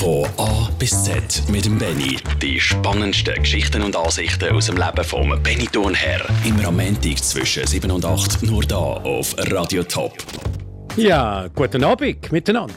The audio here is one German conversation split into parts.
Von A bis Z mit dem Benny. Die spannendsten Geschichten und Ansichten aus dem Leben vom Benny Thurnherr. Immer am Montag zwischen 7 und 8 nur da auf Radio Top. Ja, guten Abend miteinander.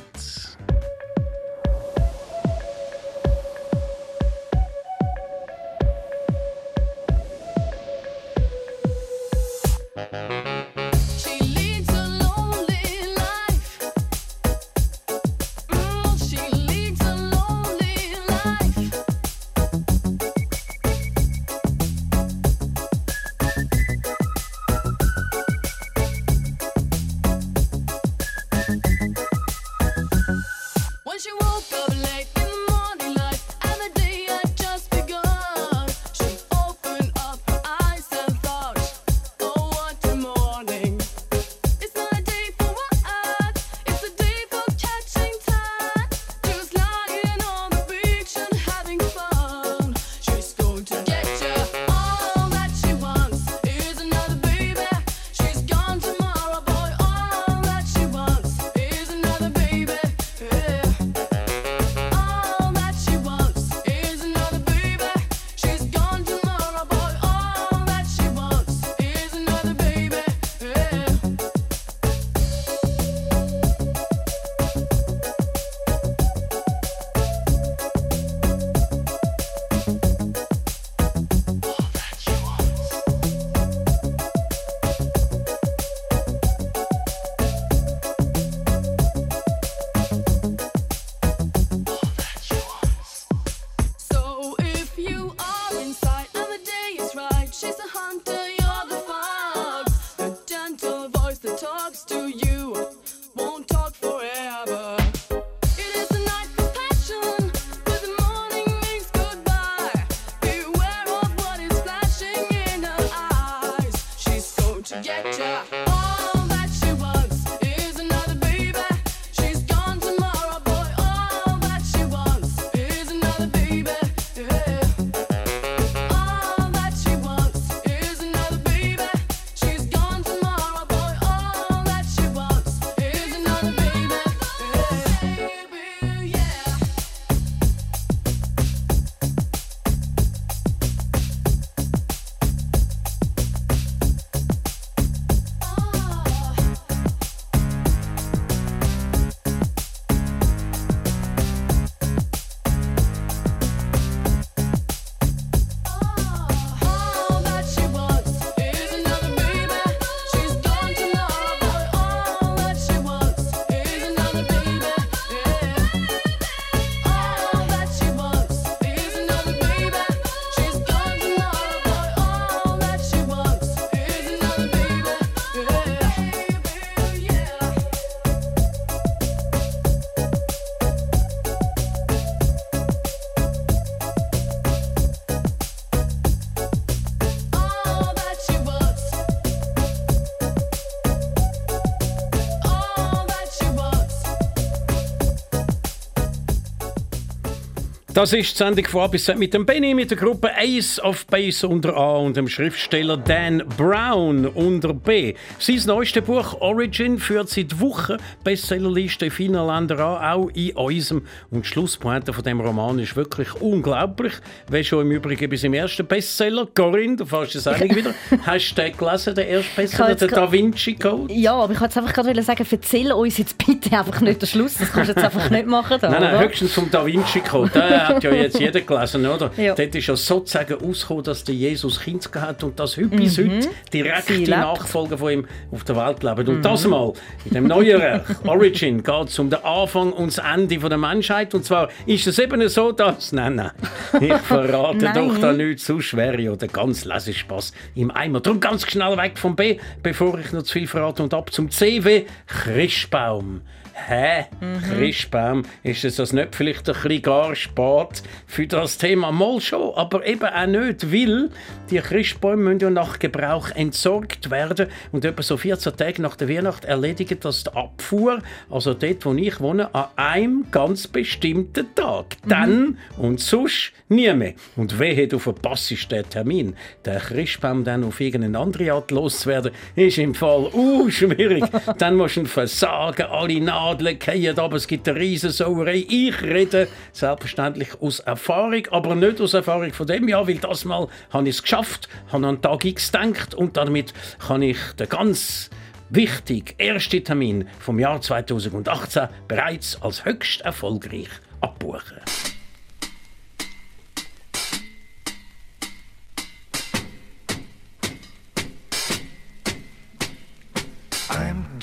Das ist die Sendung von bis mit dem Benny, mit der Gruppe Ace of Base unter A und dem Schriftsteller Dan Brown unter B. Sein neuestes Buch Origin führt seit Wochen Bestsellerliste in vielen Ländern an, auch in unserem. Und die Schlusspointe von dem Roman ist wirklich unglaublich. Wie schon im Übrigen bei seinem ersten Bestseller, Corinne, du fährst es eigentlich wieder. Hast du den gelesen, den ersten Bestseller, gra- Da Vinci Code? Ja, aber ich wollte einfach gerade sagen, erzähl uns jetzt bitte einfach nicht den Schluss. Das kannst du jetzt einfach nicht machen. Da, Nein, nein, oder? höchstens vom Da Vinci Code. Hat ja jetzt jeder gelesen, oder? Ja. Dort ist ja sozusagen ausgekommen, dass der Jesus Kind gehabt hat und dass heute bis heute Mhm. Sie lebt. Nachfolger von ihm auf der Welt leben. Und das mal, in dem neuen Werk, Origin, geht es um den Anfang und das Ende von der Menschheit. Und zwar ist es eben so, dass... Nein, nein, ich verrate Nein. doch da nichts, zu schwer ja der ganz Lesespaß im Eimer. Darum ganz schnell weg vom B, bevor ich noch zu viel verrate und ab zum C wie Christbaum. Hä? Christbaum? Ist es das nicht vielleicht ein bisschen gar spät für das Thema? Mal schon, aber eben auch nicht, weil die Christbäume müssen ja nach Gebrauch entsorgt werden und etwa so 14 Tage nach der Weihnacht erledigt das die Abfuhr, also dort, wo ich wohne, an einem ganz bestimmten Tag. Dann und sonst nie mehr. Und wehe, du verpasst den Termin. Der Christbaum dann auf irgendeine andere Art loszuwerden, ist im Fall uh, schwierig. dann musst du ihn versagen, alle Nadeln fallen aber es gibt eine riesen Sauerei. Ich rede selbstverständlich aus Erfahrung, aber nicht aus Erfahrung von dem Jahr, weil das Mal habe ich es geschafft, habe an Tag X gedacht und damit kann ich den ganz wichtigen ersten Termin vom Jahr 2018 bereits als höchst erfolgreich abbuchen.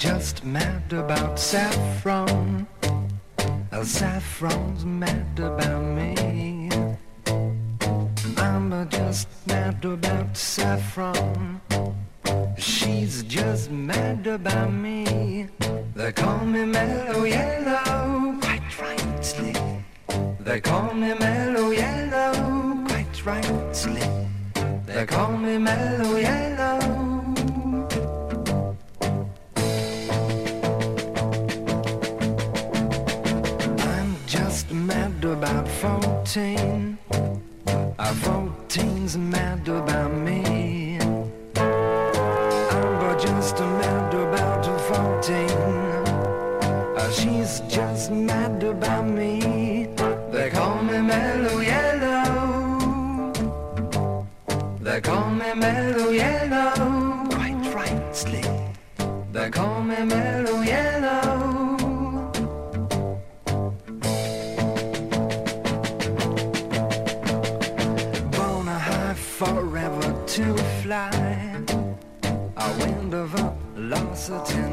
Just mad about saffron. Uh, saffron's mad about me. I'm just mad about saffron. She's just mad about me. They call me mellow yellow, quite rightly. They call me mellow yellow, quite rightly. They call me mellow yellow. 14. Uh, 14's mad about me. I'm but just mad about 14. Uh, she's just mad about me. uncertain.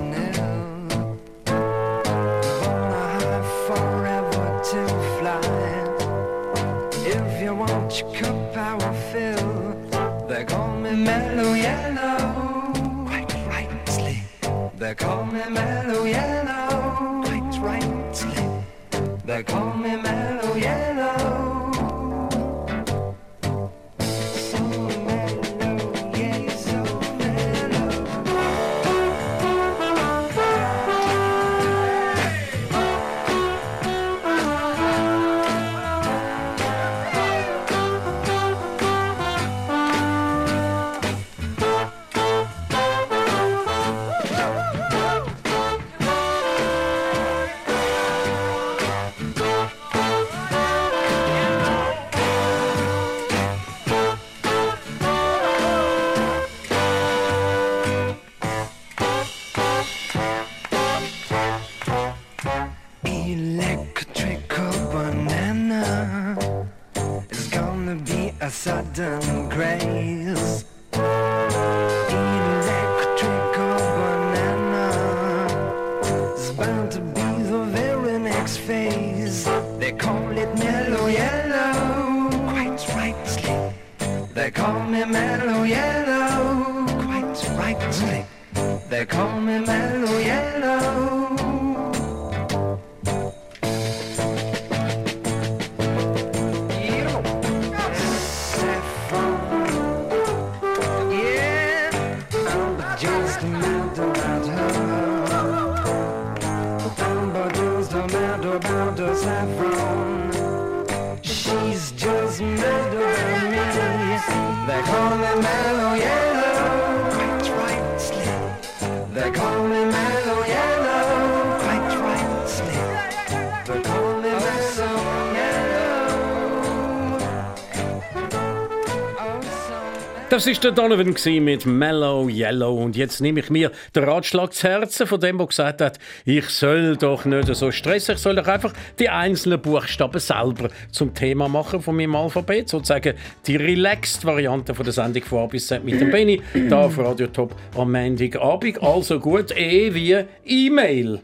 Ist der Donovan mit Mellow Yellow und jetzt nehme ich mir den Ratschlag zu Herzen von dem, der gesagt hat, ich soll doch nicht so stressen, ich soll doch einfach die einzelnen Buchstaben selber zum Thema machen von meinem Alphabet, sozusagen die relaxed Variante von der Sendung von A bis Z mit dem Benny, da auf Radio Top am Montagabend. Also gut, E wie E-Mail.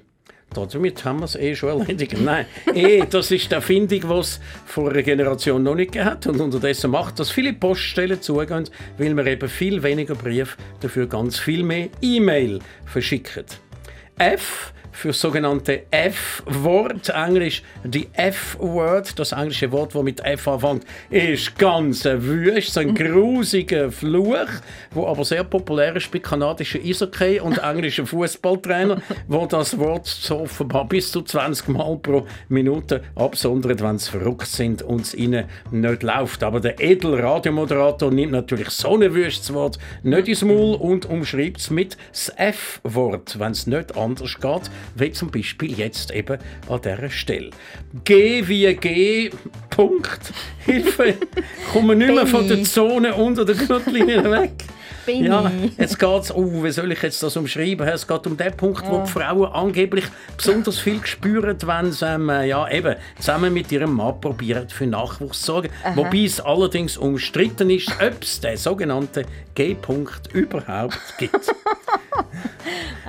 Damit haben wir es eh schon erledigt. Nein, eh, das ist die Erfindung, die es vor einer Generation noch nicht hat. Und unterdessen macht, dass viele Poststellen zugehen, weil wir eben viel weniger Brief, dafür ganz viel mehr E-Mail verschicken. F für das sogenannte F-Wort, Englisch die F-Word, das englische Wort, das mit F anfängt, ist ganz wüst, so ein grusiger Fluch, wo aber sehr populär ist bei kanadischen Eishockey und englischen Fußballtrainern, wo das Wort so offenbar bis zu 20 Mal pro Minute absondert, wenn sie verrückt sind und es ihnen nicht läuft. Aber der edle Radiomoderator nimmt natürlich so ein wüstes Wort nicht ins Maul und umschreibt es mit das F-Wort, wenn es nicht anders geht. Wie zum Beispiel jetzt eben an dieser Stelle. G wie G, Punkt, Hilfe, komme nicht mehr von der. Zone unter der Gürtellinie weg. Benni. Ja, jetzt geht's, oh, wie soll ich jetzt das umschreiben? Es geht um den Punkt, wo die Frauen angeblich besonders viel spüren, wenn sie ähm, ja, eben, zusammen mit ihrem Mann probieren, für Nachwuchs zu sorgen. Wobei es allerdings umstritten ist, ob es den sogenannten G-Punkt überhaupt gibt.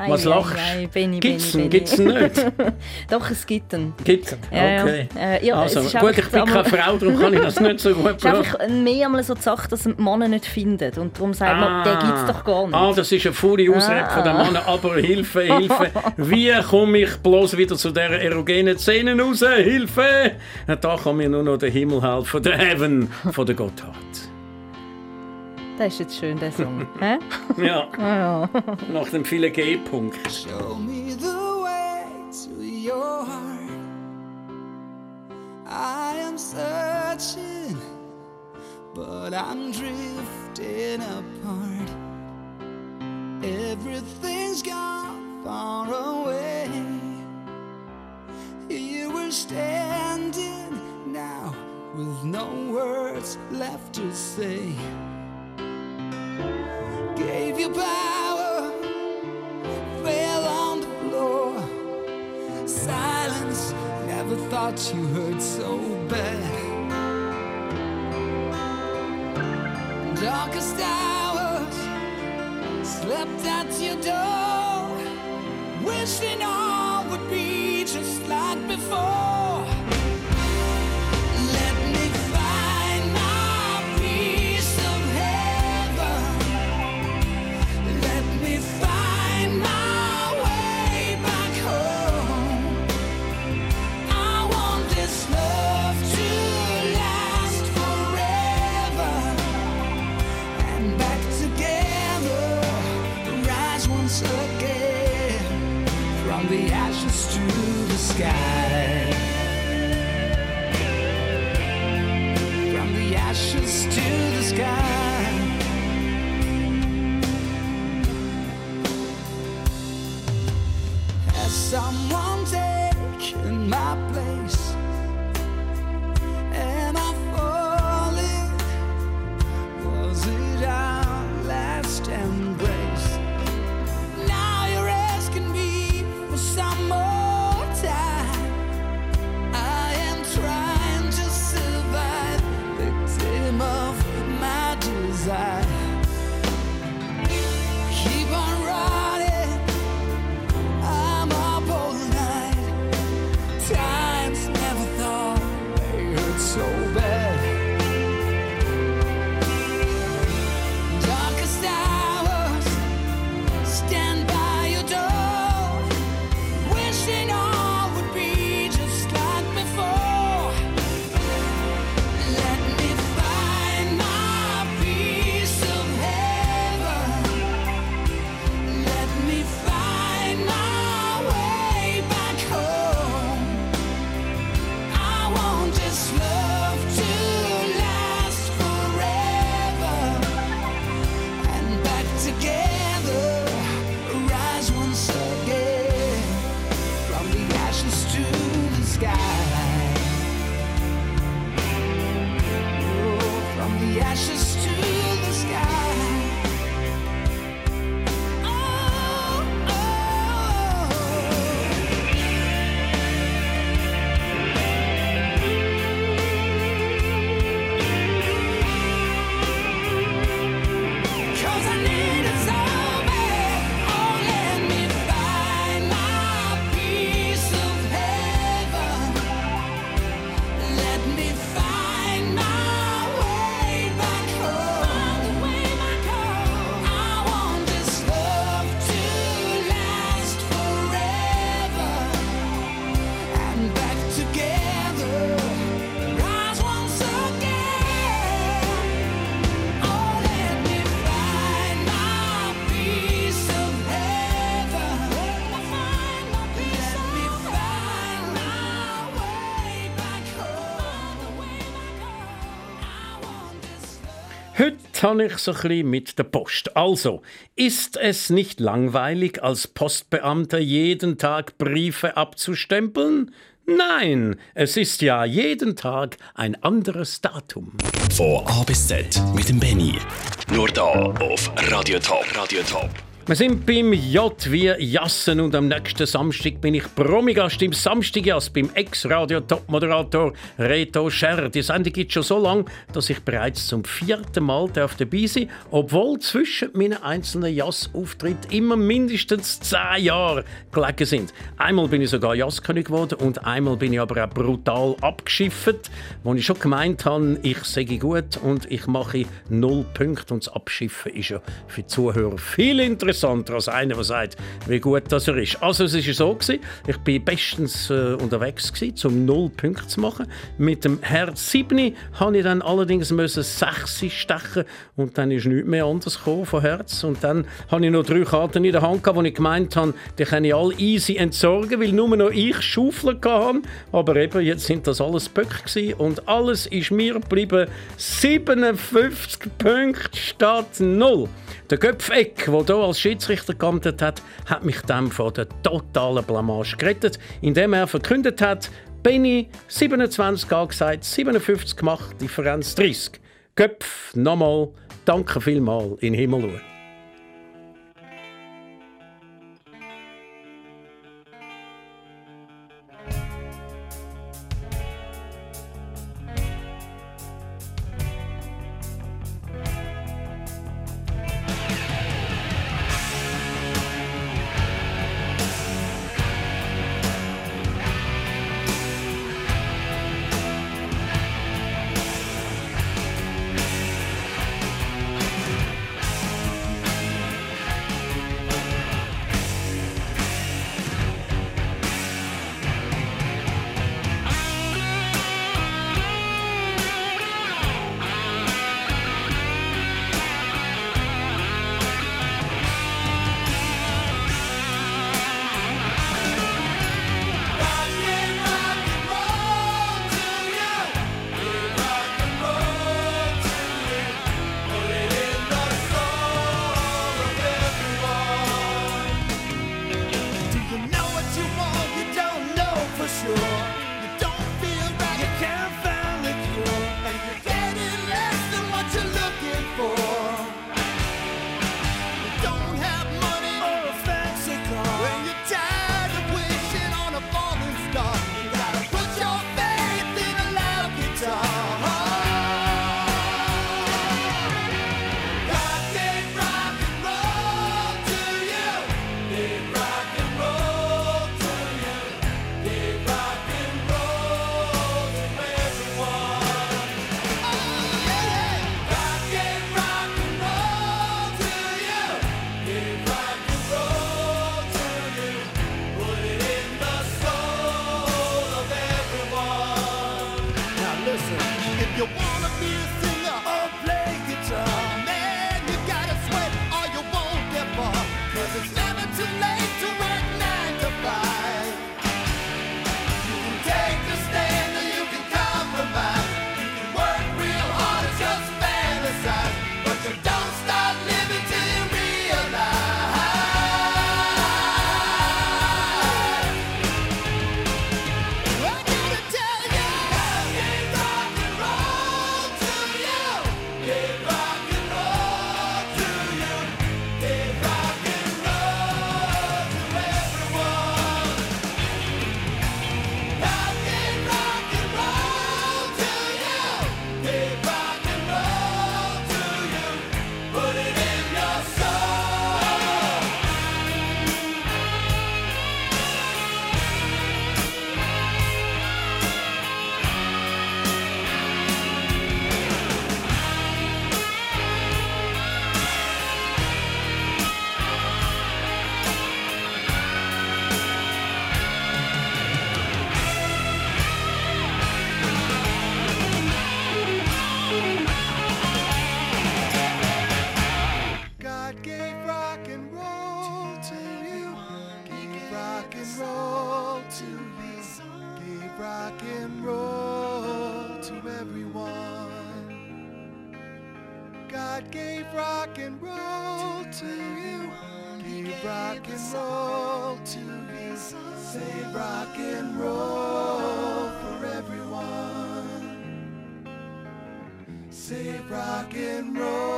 Was lachst Benni, Gibt's Gibt's ihn nicht? Doch, es gibt ihn. Gibt's ihn? Ja, ja. Okay. Äh, ja, also, es gut, ich bin keine Frau, darum kann ich das nicht so gut Es ist einfach mehr einmal so die Sache, dass man die Männer nicht findet. Und darum sagt man, den gibt es doch gar nicht. Ah, das ist eine faule Ausrede von den Männern. Aber Hilfe, Hilfe. Wie komme ich bloß wieder zu dieser erogenen Szene raus? Hilfe! Da kann mir nur noch der Himmel helfen, der Heaven von der Gotthard. Das ist jetzt schön, der Song. Hä? Ja, nach dem vielen G-Punkt. Show me the your heart. I am searching, but I'm drifting apart. Everything's gone far away. Here we're standing now with no words left to say. Gave you power never thought you hurt so bad. Darkest hours, slept at your door, wishing all would be just like before. Habe ich so ein bisschen mit der Post. Also, ist es nicht langweilig, als Postbeamter jeden Tag Briefe abzustempeln? Nein, es ist ja jeden Tag ein anderes Datum. Von A bis Z mit dem Benny. Nur da auf Radio Top. Radio Top. Wir sind beim J wie Jassen und am nächsten Samstag bin ich Promigast im Samstagjass beim Ex-Radio-Top-Moderator Reto Scher. Die Sendung gibt schon so lange, dass ich bereits zum vierten Mal dabei sein obwohl zwischen meinen einzelnen Jass-Auftritten immer mindestens zehn Jahre gelegen sind. Einmal bin ich sogar Jazzkönig geworden und einmal bin ich aber auch brutal abgeschifft, wo ich schon gemeint habe, ich sei gut und ich mache null Punkte und das Abschiffen ist ja für die Zuhörer viel interessanter als einer, der sagt, wie gut das er ist. Also es ist so gewesen, ich bin bestens äh, unterwegs gewesen, um null Punkte zu machen. Mit dem Herz 7 habe ich dann allerdings müssen 6 stechen und dann ist nichts mehr anders gekommen von Herz. Und dann habe ich noch drei Karten in der Hand gehabt, wo ich gemeint habe, die kann ich alle easy entsorgen, weil nur noch ich Schaufeln hatte. Aber eben, jetzt sind das alles Böcke und alles ist mir geblieben. 57 Punkte statt 0. Der Köpfeck, der hier als Schiedsrichter geamtet hat, hat mich dann vor der totalen Blamage gerettet, indem er verkündet hat, Benny 27 angesagt, 57 gemacht, Differenz 30. Köpf, nochmal, danke vielmal in Himmel schauen. If you rock and roll.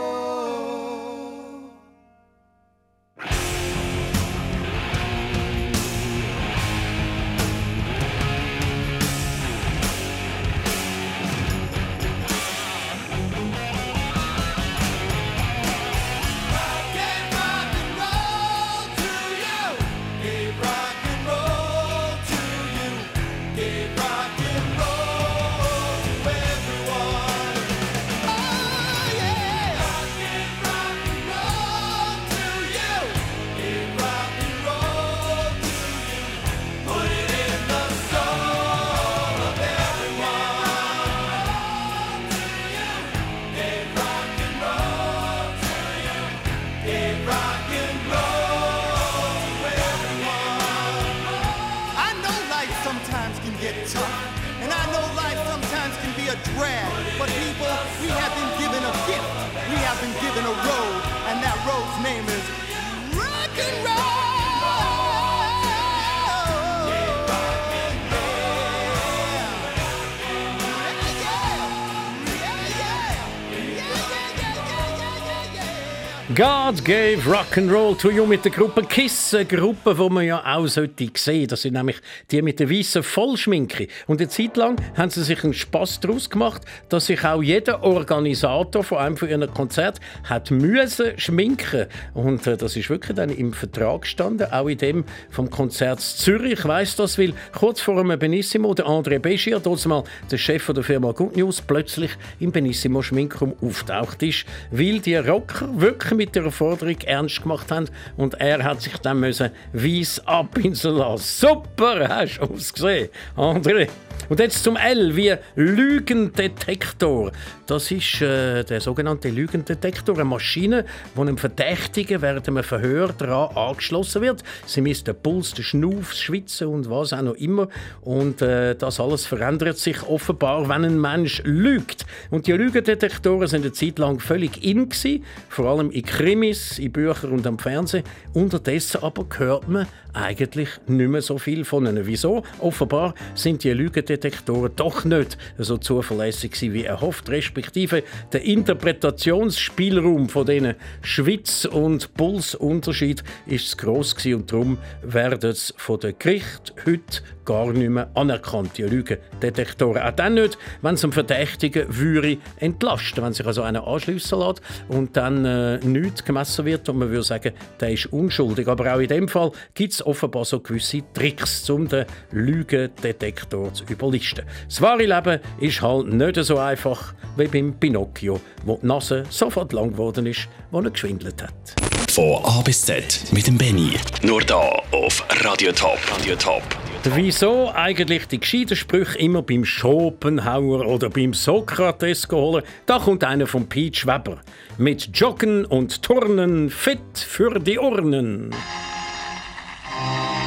God gave Rock and Roll to you mit der Gruppe Kiss, eine Gruppe, die man ja auch sollte sehen. Das sind nämlich die mit der weißen Vollschminke. Und eine Zeit lang haben sie sich einen Spass daraus gemacht, dass sich auch jeder Organisator von einem von ihren Konzert hat müssen schminken. Und äh, das ist wirklich dann im Vertrag gestanden, auch in dem vom Konzert Zürich. Ich weiss das, weil kurz vor einem Benissimo der André dort mal der Chef der Firma Good News, plötzlich im Benissimo Schminkraum auftaucht ist, weil die Rocker wirklich mit der Forderung ernst gemacht haben und er hat sich dann müssen weiss abpinseln lassen. Super, hast du ausgesehen, André. Und jetzt zum L wie Lügendetektor. Das ist äh, der sogenannte Lügendetektor, eine Maschine, wo einem Verdächtigen während einem Verhör daran angeschlossen wird. Sie misst den Puls, den Schnauf, das Schwitzen und was auch noch immer. Und äh, das alles verändert sich offenbar, wenn ein Mensch lügt. Und die Lügendetektoren sind eine Zeit lang völlig in gewesen, vor allem in Krimis, in Büchern und am Fernsehen. Unterdessen aber hört man eigentlich nicht mehr so viel von ihnen. Wieso? Offenbar sind die Lügendetektoren doch nicht so zuverlässig wie erhofft, respektive der Interpretationsspielraum von diesen Schwitz- und Pulsunterschied ist zu gross und darum werden es von den Gericht heute gar nicht mehr anerkannt, die Lügendetektoren. Auch dann nicht, wenn es einem Verdächtigen würde entlasten, wenn sich also einer anschliessen lässt und dann äh, nichts gemessen wird und man würde sagen, der ist unschuldig. Aber auch in dem Fall gibt es offenbar so gewisse Tricks, um den Lügendetektor zu überlisten. Das wahre Leben ist halt nicht so einfach wie beim Pinocchio, wo die Nase sofort lang geworden ist, wo er geschwindelt hat. Von A bis Z mit dem Benny. Nur da auf Radio Top. Radio Top. Wieso eigentlich die gescheiten Sprüche immer beim Schopenhauer oder beim Sokrates holen? Da kommt einer von Pete Weber. Mit Joggen und Turnen fit für die Urnen. Bye.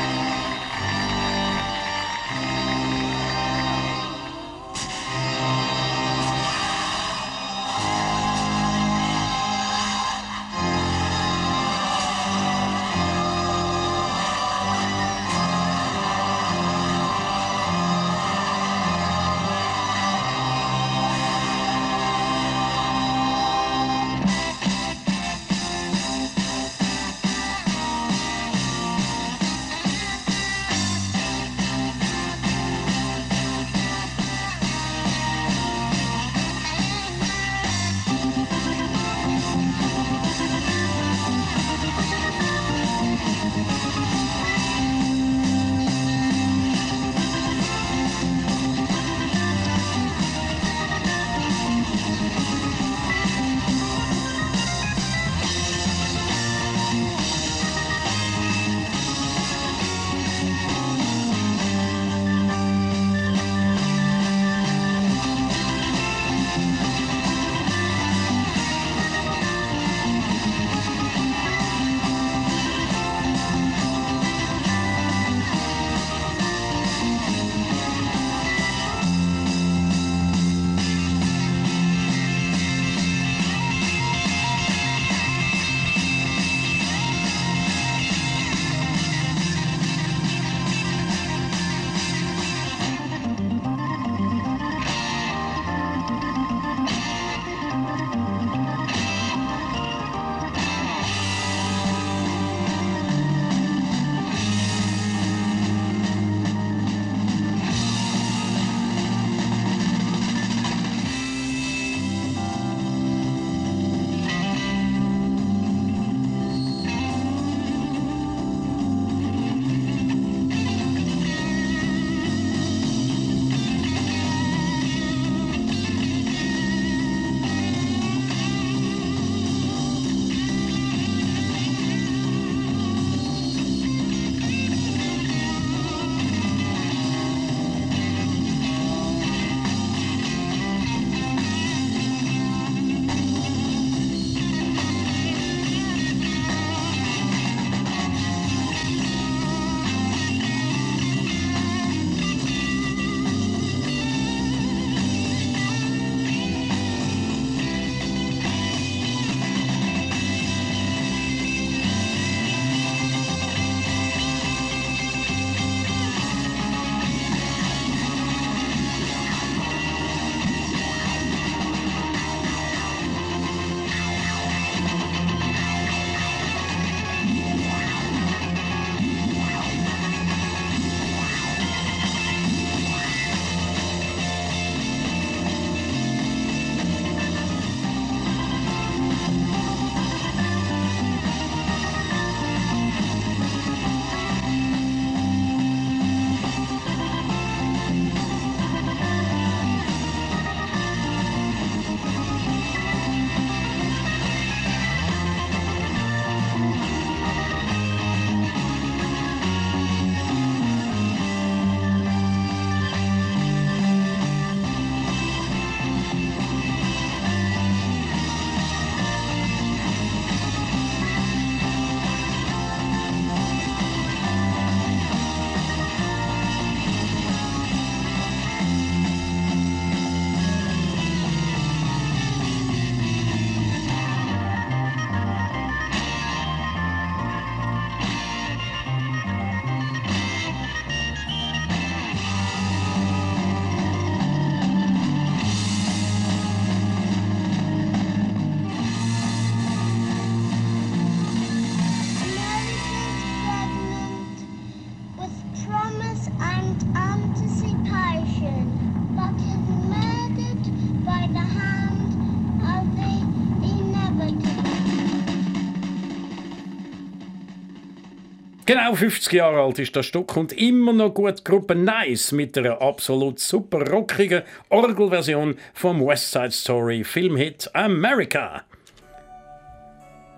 Genau 50 Jahre alt ist das Stück und immer noch gut. Gruppe Nice mit einer absolut super rockigen Orgelversion vom West Side Story Filmhit America.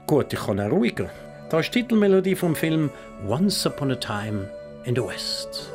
Gut, ich kann auch ruhiger. Da ist die Titelmelodie vom Film Once Upon a Time in the West.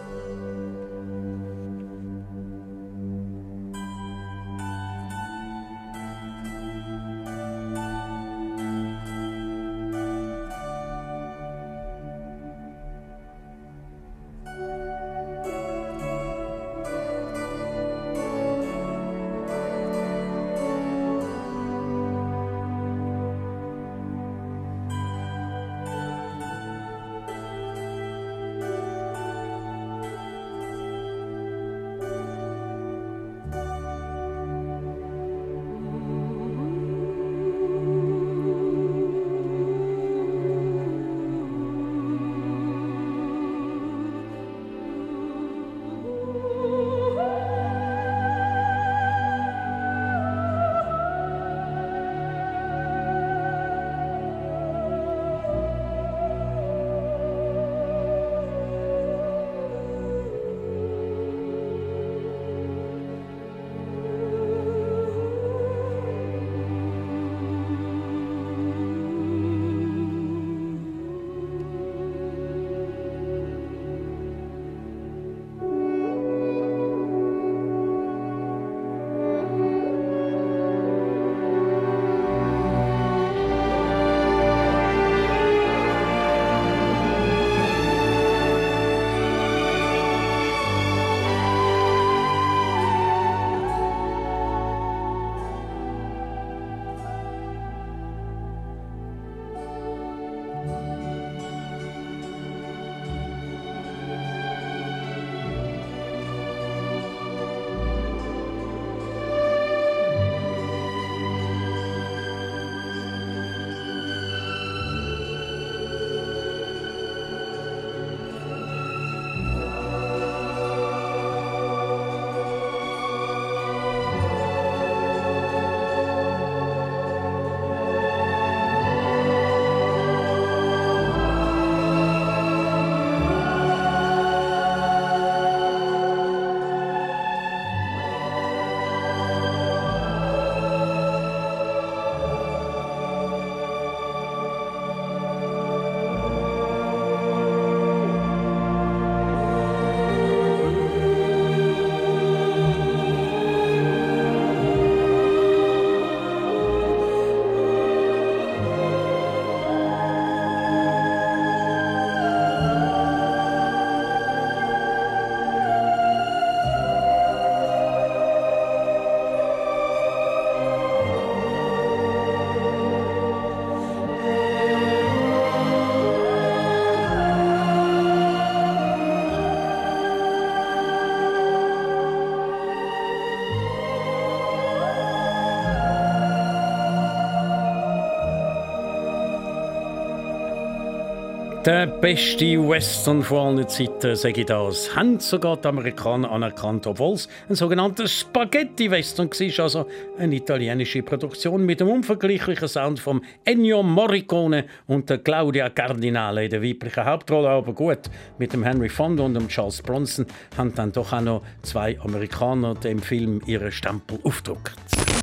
Der beste Western vor allen Zeiten, sage ich das. Haben sogar die Amerikaner anerkannt, obwohl es ein sogenannter Spaghetti-Western war, also eine italienische Produktion mit dem unvergleichlichen Sound von Ennio Morricone und der Claudia Cardinale in der weiblichen Hauptrolle. Aber gut, mit dem Henry Fonda und dem Charles Bronson haben dann doch auch noch zwei Amerikaner dem Film ihren Stempel aufgedruckt.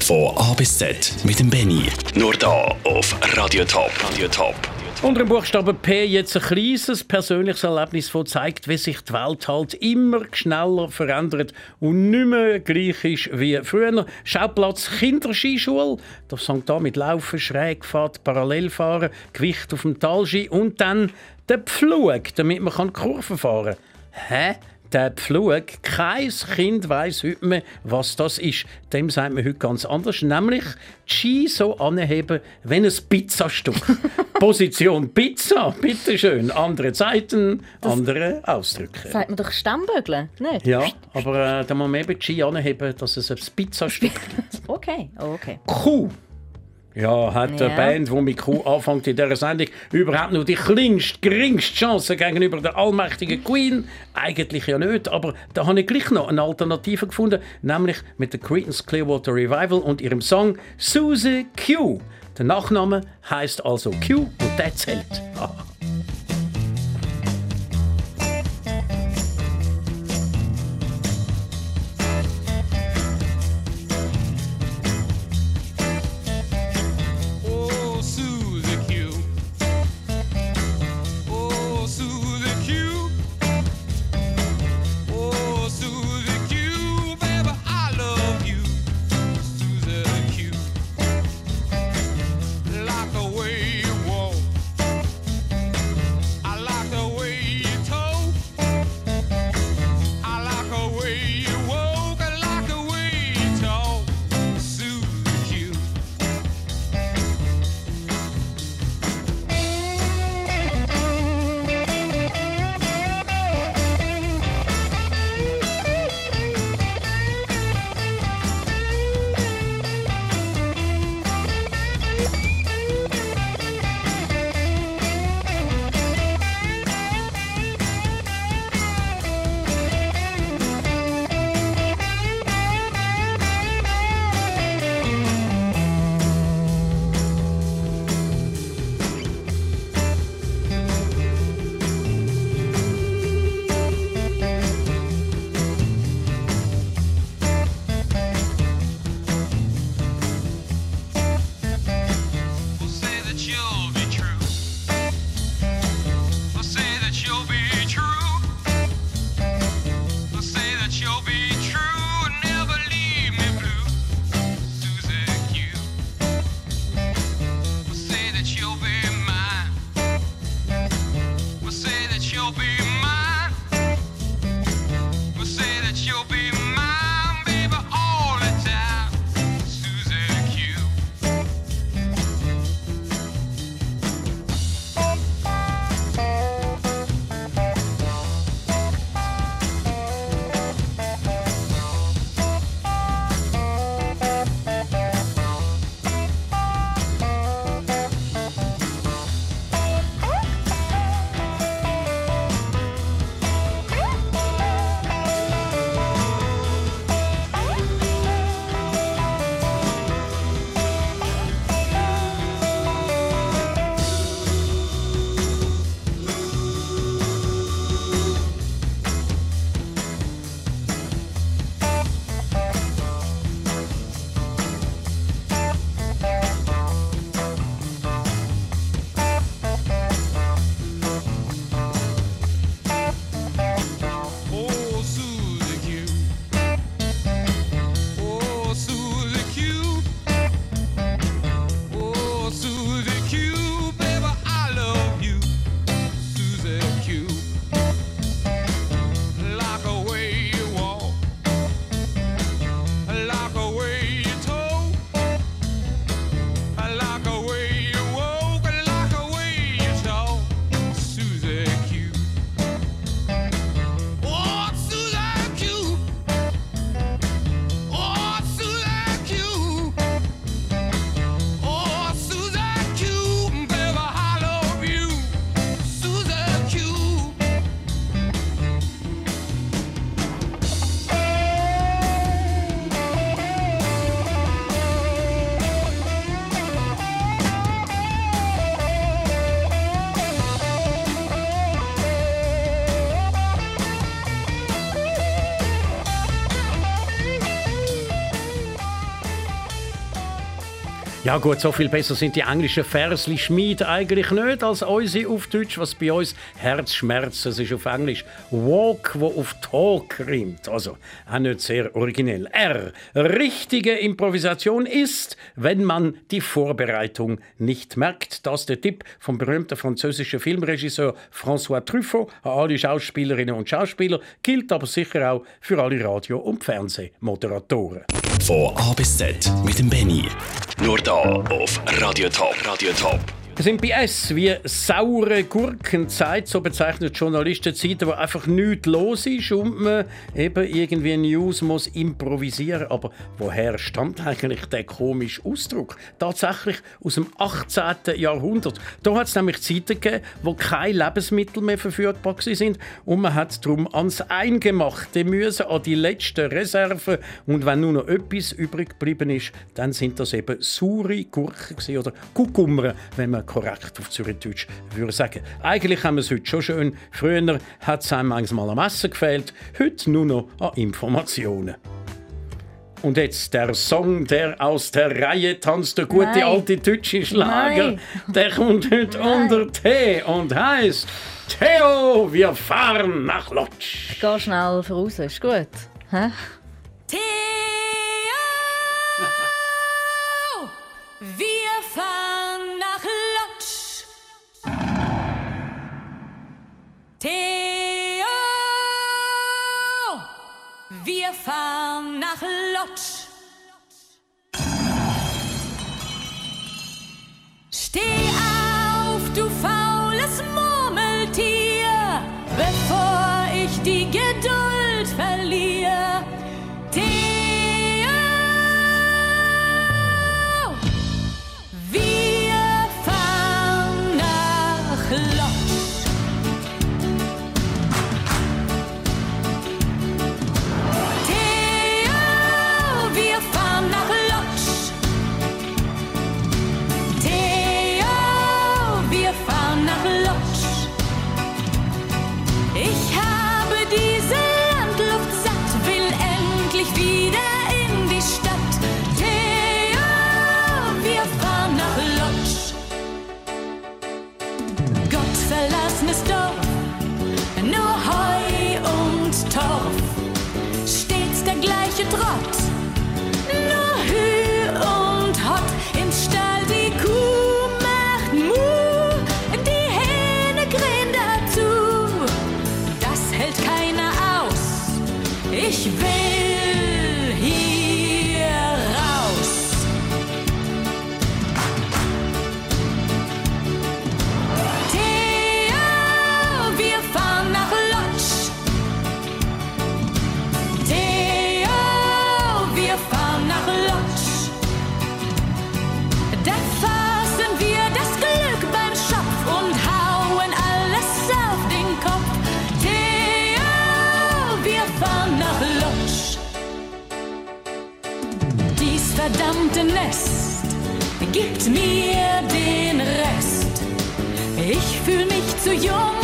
Von A bis Z mit dem Benny. Nur da auf Radio Top. Radio Top. Unter dem Buchstaben P jetzt ein kleines persönliches Erlebnis, das zeigt, wie sich die Welt halt immer schneller verändert und nicht mehr gleich ist wie früher. Schauplatz Kinderskischule, das fängt da mit Laufen, Schrägfahrt, Parallelfahren, Gewicht auf dem Talski und dann der Pflug, damit man Kurven fahren kann. Hä? Der Pflug, kein Kind weiß heute mehr, was das ist. Dem sagt man heute ganz anders, nämlich die Ski so anheben wie ein Pizzastück. Position Pizza, bitteschön. Andere Zeiten, andere Ausdrücke. Sagt man doch Stammbögeln, nicht? Ja, aber äh, da muss man eben die Ski anheben, dass es ein Pizzastück gibt. Okay, okay. Kuh. Ja, hat Ja. eine Band, die mit Kuh anfängt in dieser Sendung, überhaupt nur die kleinste, geringste Chance gegenüber der allmächtigen Queen? Eigentlich ja nicht, aber da habe ich gleich noch eine Alternative gefunden, nämlich mit der Creedence Clearwater Revival und ihrem Song Susie Q. Der Nachname heißt also Q und der zählt. Ja gut, so viel besser sind die englischen Versli Schmied eigentlich nicht als unsere auf Deutsch, was bei uns Herzschmerz, das ist auf Englisch Walk, wo auf Talk rimmt. Also auch nicht sehr originell. R. Richtige Improvisation ist, wenn man die Vorbereitung nicht merkt. Das ist der Tipp vom berühmten französischen Filmregisseur François Truffaut an alle Schauspielerinnen und Schauspieler, gilt aber sicher auch für alle Radio- und Fernsehmoderatoren. Von A bis Z mit dem Benny. Nur da auf Radio Top. Radio Top. Wir sind bei S wie saure Gurkenzeit, so bezeichnet Journalisten Zeiten, wo einfach nichts los ist und man eben irgendwie News muss improvisieren. Aber woher stammt eigentlich der komische Ausdruck? Tatsächlich aus dem 18. Jahrhundert. Da hat es nämlich Zeiten gegeben, wo keine Lebensmittel mehr verfügbar sind und man hat darum ans Eingemachte müssen, an die letzten Reserven. Und wenn nur noch etwas übrig geblieben ist, dann sind das eben saure Gurken oder Kukummer, wenn man korrekt auf Zürichdeutsch würde sagen. Eigentlich haben wir es heute schon schön. Früher hat es einem manchmal am Essen gefehlt, heute nur noch an Informationen. Und jetzt der Song, der aus der Reihe tanzt, der gute Nein. alte deutsche Schlager, Nein. der kommt heute unter T und heißt Theo, wir fahren nach Lodz. Geh schnell voraus, ist gut. Hä? Theo, wir fahren nach Lodz. Gibt mir den Rest. Ich fühl mich zu jung,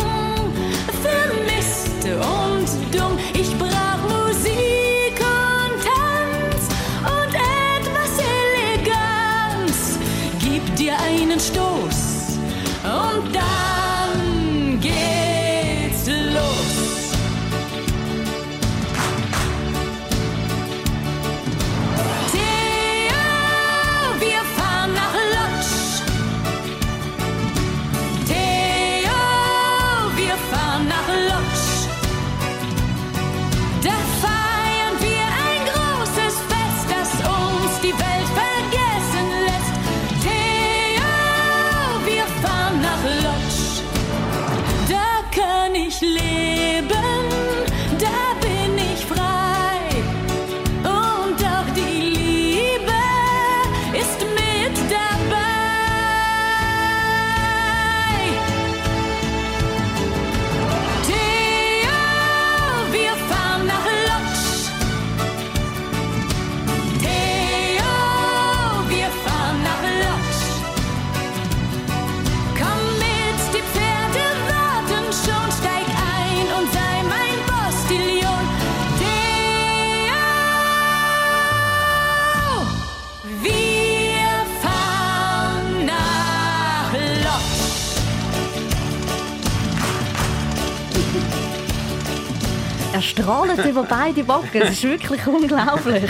Er strahlt über beide Backen. Es ist wirklich unglaublich.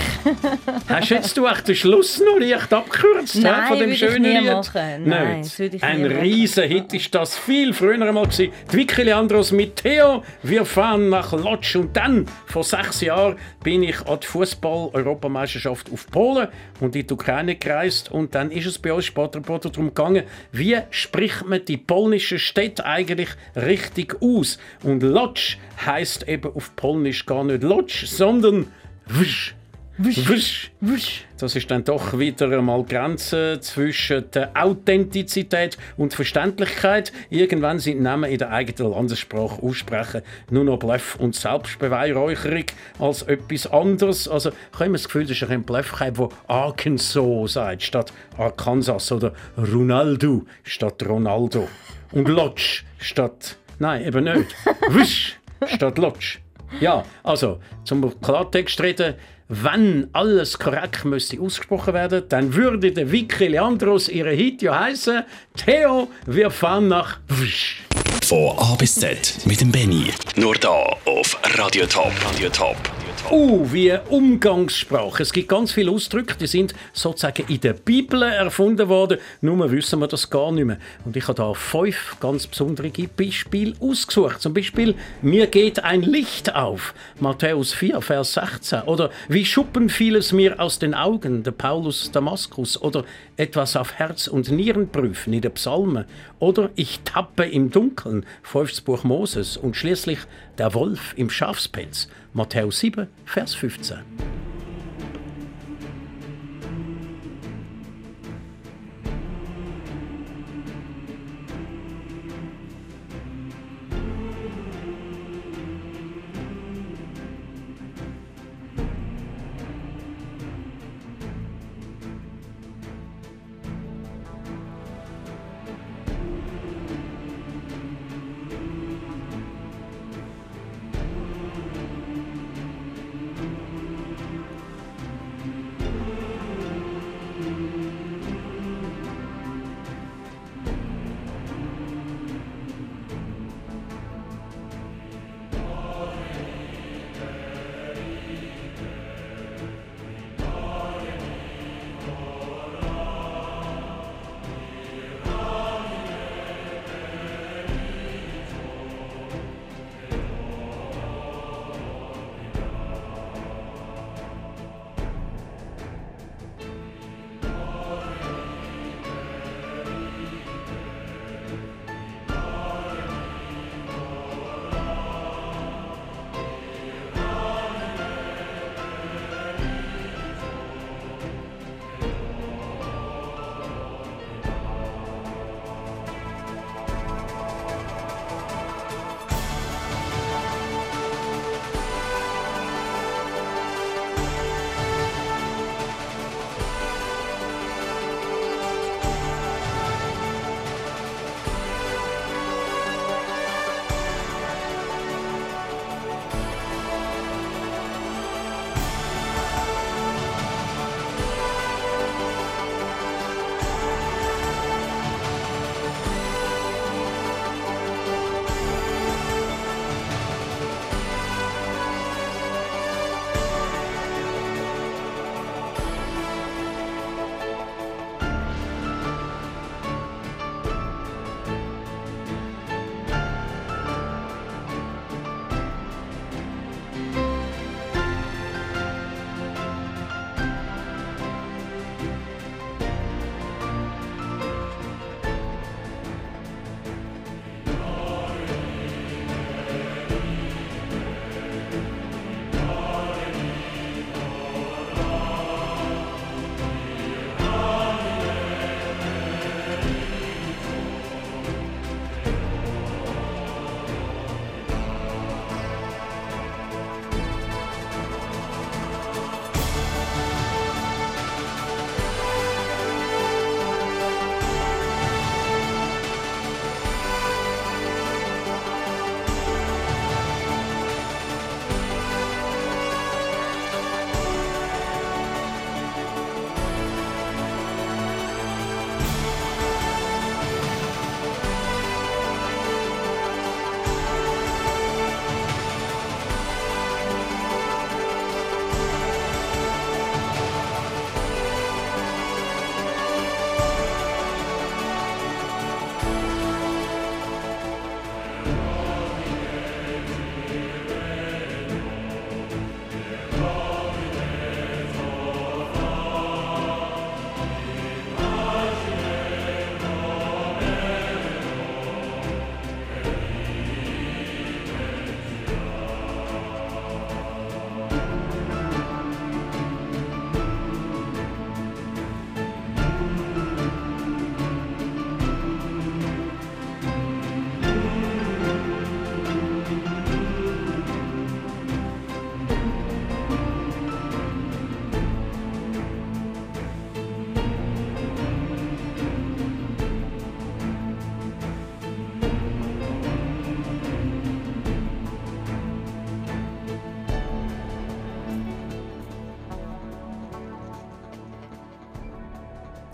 Hast jetzt du echt den Schluss noch leicht abgekürzt Nein, von dem würde ich schönen nie Lied? machen. Nein, das würde ich Ein riesen Hit ist das viel früher einmal gewesen. Die Vicky Leandros mit Theo. Wir fahren nach Lodz und dann vor sechs Jahren bin ich an die Fußball-Europameisterschaft auf Polen und in die Ukraine gereist und dann ist es bei uns Sportreporter darum gegangen, wie spricht man die polnischen Städte eigentlich richtig aus? Und Lodz heißt eben auf Polnisch gar nicht Lodz, sondern Wsch. Wsch. Wusch. Das ist dann doch wieder einmal Grenze zwischen der Authentizität und Verständlichkeit. Irgendwann sind Namen in der eigenen Landessprache aussprechen nur noch Bluff und Selbstbeweihräucherung als etwas anderes. Also ich habe immer das Gefühl, das ist ein Bluff, der Arkansas sagt statt Arkansas oder Ronaldo statt Ronaldo und Lodge statt Nein, eben nicht. Wisch statt Lodge. Ja, also zum Klartext reden, wenn alles korrekt müsste ausgesprochen werden, dann würde der Vicky Leandros ihre Hit ja heißen Theo, wir fahren nach Wisch. Von A bis Z mit dem Benny. Nur da auf Radio Top. Radio Top. Uh, wie Umgangssprache. Es gibt ganz viele Ausdrücke, die sind sozusagen in der Bibel erfunden worden. Nur wissen wir das gar nicht mehr. Und ich habe da fünf ganz besondere Beispiele ausgesucht. Zum Beispiel, mir geht ein Licht auf. Matthäus 4, Vers 16. Oder wie Schuppen fiel es mir aus den Augen, der Paulus Damaskus. Oder etwas auf Herz und Nieren prüfen in der Psalme. Oder ich tappe im Dunkeln, fünftes Buch Moses. Und schließlich der Wolf im Schafspelz. Matthäus 7, Vers 15.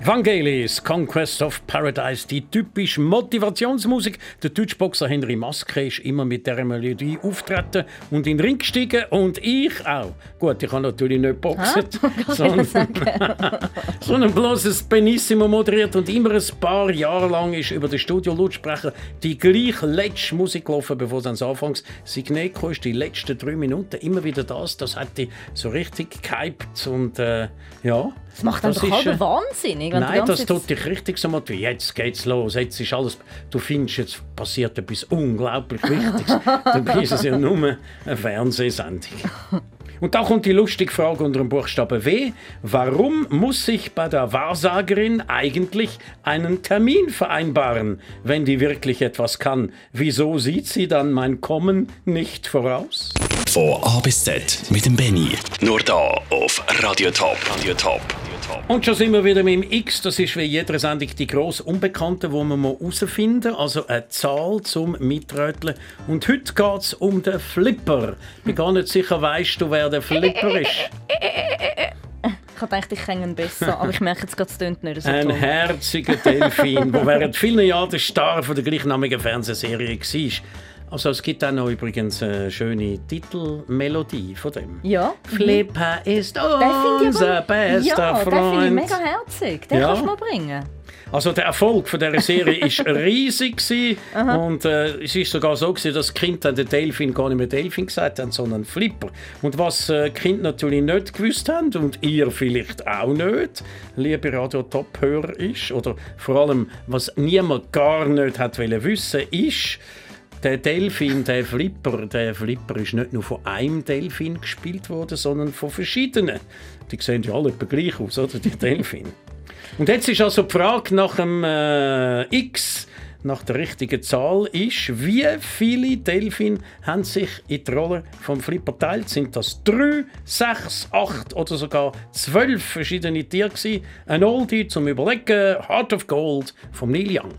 Vangelis, Conquest of Paradise, die typische Motivationsmusik. Der Deutschboxer Henry Maske ist immer mit dieser Melodie auftreten und in den Ring gestiegen und ich auch. Gut, ich kann natürlich nicht boxen, sondern, sondern bloß ein Benissimo moderiert und immer ein paar Jahre lang ist über den Studio-Lautsprecher die gleiche letzte Musik gelaufen, bevor es ans Anfangs Signet kam, ist die letzten drei Minuten immer wieder das. Das hat die so richtig gehypt und äh, ja. Das macht Das ist, halb äh, wahnsinnig. Wenn Nein, das tut dich richtig so motivieren. Jetzt geht's los, jetzt ist alles. Du findest, jetzt passiert etwas unglaublich Wichtiges. Dabei ist es ja nur eine Fernsehsendung. Und da kommt die lustige Frage unter dem Buchstaben W. Warum muss ich bei der Wahrsagerin eigentlich einen Termin vereinbaren, wenn die wirklich etwas kann? Wieso sieht sie dann mein Kommen nicht voraus? Von A bis Z mit dem Benny. Nur da auf Radio Top. Radio Top. Und schon sind wir wieder mit dem X. Das ist wie jeder Sendung die grosse Unbekannte, wo man herausfinden muss. Also eine Zahl zum Mitröteln. Und heute geht es um den Flipper. Ich bin gar nicht sicher, weißt du, wer der Flipper ist? Ich habe gedacht, ich kenne ihn besser, aber ich merke jetzt gerade, es tönt nicht so Ein toll. herziger Delfin, der während vielen Jahren der Star von der gleichnamigen Fernsehserie war. Also es gibt auch noch übrigens eine schöne Titelmelodie von dem. Ja. Flipper ist finde unser bester ja, Freund. finde ich mega herzig. Den Ja. kannst du mal bringen. Also der Erfolg von dieser Serie war riesig und äh, es ist sogar so gewesen, dass die Kinder den Delfin gar nicht mehr Delfin gesagt haben, sondern Flipper. Und was äh, die Kinder natürlich nicht gewusst haben und ihr vielleicht auch nicht, liebe Radio Top Hörer ist oder vor allem was niemand gar nicht hat wollen wissen, ist der Delfin, der Flipper, der Flipper ist nicht nur von einem Delfin gespielt worden, sondern von verschiedenen. Die sehen ja alle etwa gleich aus, oder die Delfin. Und jetzt ist also die Frage nach dem äh, X, nach der richtigen Zahl, ist, wie viele Delfine haben sich in die Rolle vom Flipper geteilt? Sind das drei, sechs, acht oder sogar zwölf verschiedene Tiere gewesen? Ein Oldie zum Überlegen, Heart of Gold vom Neil Young.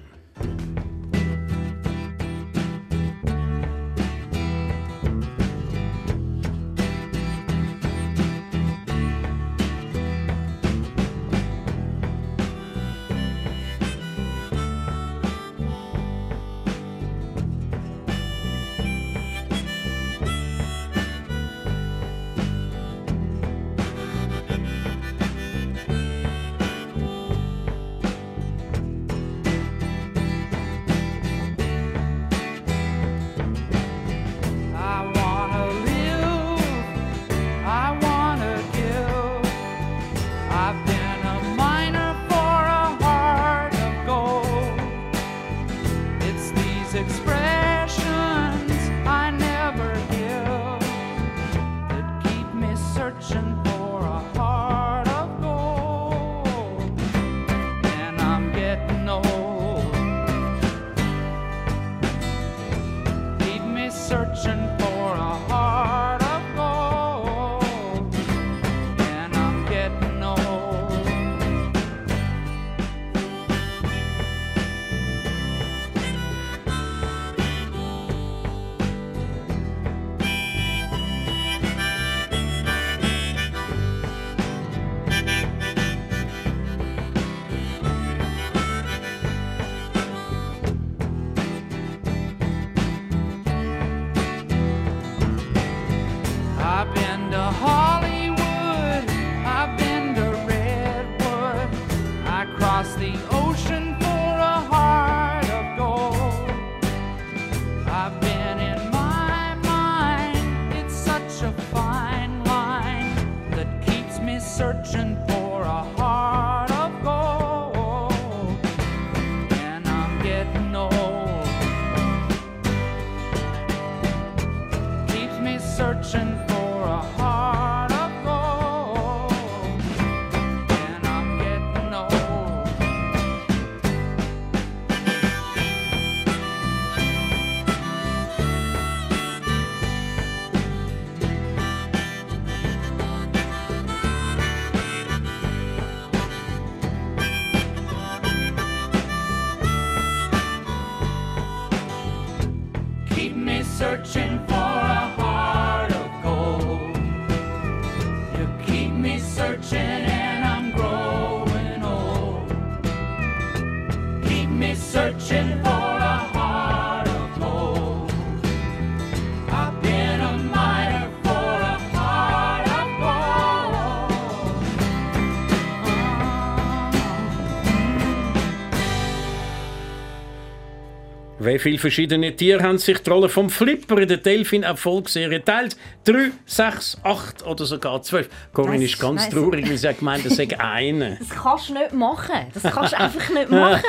Wie viele verschiedene Tiere haben sich die Rolle vom Flipper in der Delfin-Erfolgsserie geteilt? Drei, sechs, acht oder sogar zwölf. Corinne ist ganz traurig, weil sie hat gemeint, es sei eine. Das kannst du nicht machen. Das kannst du einfach nicht machen.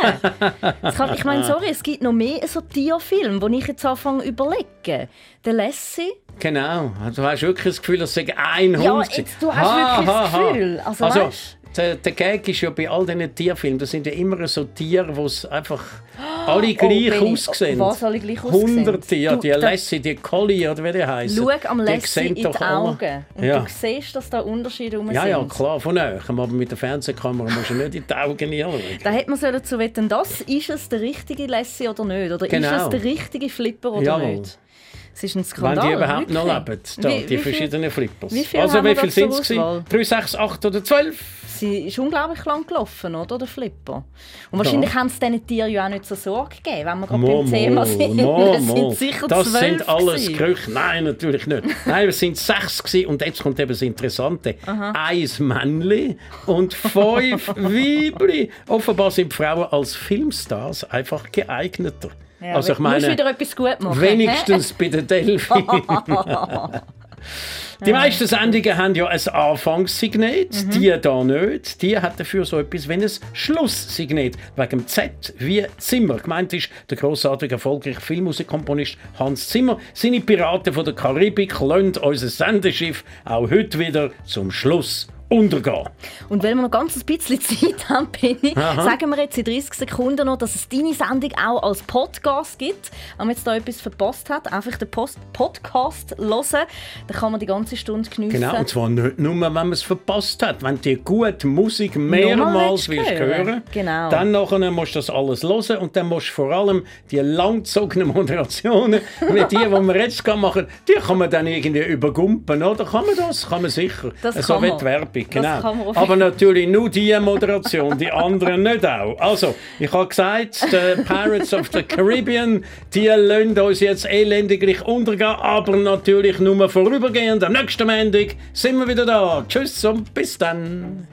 Das kann, ich meine, sorry, es gibt noch mehr so Tierfilme, die ich jetzt anfange zu überlegen. Der Lassie. Genau. Du hast wirklich das Gefühl, es sei ein Ja, Hund. jetzt, du hast wirklich das Gefühl. Also, Also, weisst- der, der Gag ist ja bei all diesen Tierfilmen, das sind ja immer so Tiere, die es einfach alle gleich Benni, aussehen. was alle gleich aussehen? Hunderte, ja, die Lassie, die Collie oder wie die heißen. Schau am Lassie in die Augen. Und Ja. du siehst, dass da Unterschiede rum Ja, ja, sind. klar, von euch. Aber mit der Fernsehkamera musst du nicht in die Augen hinschauen. Da hätte man sollen zu wetten, das ist es der richtige Lassie oder nicht? Oder Genau. ist es der richtige Flipper oder Jawohl. nicht? Es ist ein Wenn Skandal. die überhaupt noch wirklich. leben, da, Wie- die wie viel- verschiedenen Flippers. wie viel also wie viel sind es? Auswahl? 3, 6, 8 oder 12? Sie ist unglaublich lang gelaufen, oder? Der Flipper. Und wahrscheinlich haben es diesen Tieren ja auch nicht so Sorge gegeben, wenn wir gerade Mo, beim Thema sind. mo, Es sind sicher Das sind alles gewesen. Gerüchte. Nein, natürlich nicht. Nein, es sind sechs gewesen. und jetzt kommt eben das Interessante. Eins Männli und fünf Weibli. Offenbar sind Frauen als Filmstars einfach geeigneter. Ja, also ich meine, wieder etwas gut machen. wenigstens bei den Delfinen. Die meisten Sendungen haben ja ein Anfangssignet, Mhm. die da nicht. Die hat dafür so etwas wie ein Schlusssignet. Wegen dem Z wie Zimmer. Gemeint ist der grossartige, erfolgreiche Filmmusikkomponist Hans Zimmer. Seine Piraten von der Karibik lassen unser Sendeschiff auch heute wieder zum Schluss untergehen. Und weil wir noch ganz ein bisschen Zeit haben, Penny, sagen wir jetzt in 30 Sekunden noch, dass es deine Sendung auch als Podcast gibt. Wenn man jetzt da etwas verpasst hat, einfach den Post Podcast hören. Dann kann man die ganze Stunde geniessen. Genau, und zwar nicht nur, wenn man es verpasst hat. Wenn du gute Musik mehrmals willst willst hören. hören, Genau. dann nachher musst du das alles hören und dann musst du vor allem die langgezogenen Moderationen, wie die, die wir jetzt machen, die kann man dann irgendwie übergumpen, oder? Kann man das? Kann man sicher. Das so kann man. Das genau. Aber natürlich nur die Moderation, die anderen nicht auch. Also, ich habe gesagt, die Pirates of the Caribbean, die lassen uns jetzt elendiglich untergehen, aber natürlich nur vorübergehend. Am nächsten Montag sind wir wieder da. Tschüss und bis dann.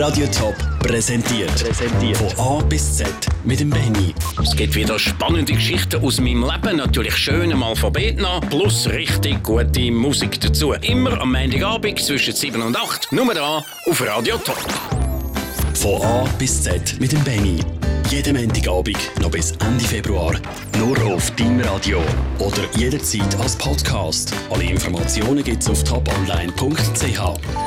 Radio Top präsentiert. Präsentiert. Von A bis Z mit dem Benny. Es gibt wieder spannende Geschichten aus meinem Leben. Natürlich schön im Alphabet nach, plus richtig gute Musik dazu. Immer am Montagabend zwischen 7 und 8. Nur da auf Radio Top. Von A bis Z mit dem Benny. Jeden Montagabend noch bis Ende Februar. Nur auf deinem Radio. Oder jederzeit als Podcast. Alle Informationen gibt's auf toponline.ch.